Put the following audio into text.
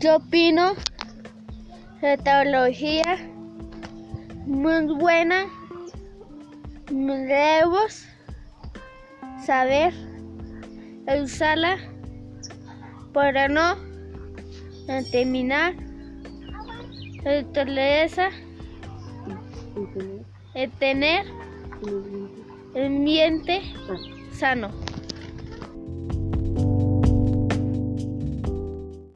Yo opino la tecnología muy buena. Debemos saber usarla para no terminar la naturaleza y tener el ambiente sano.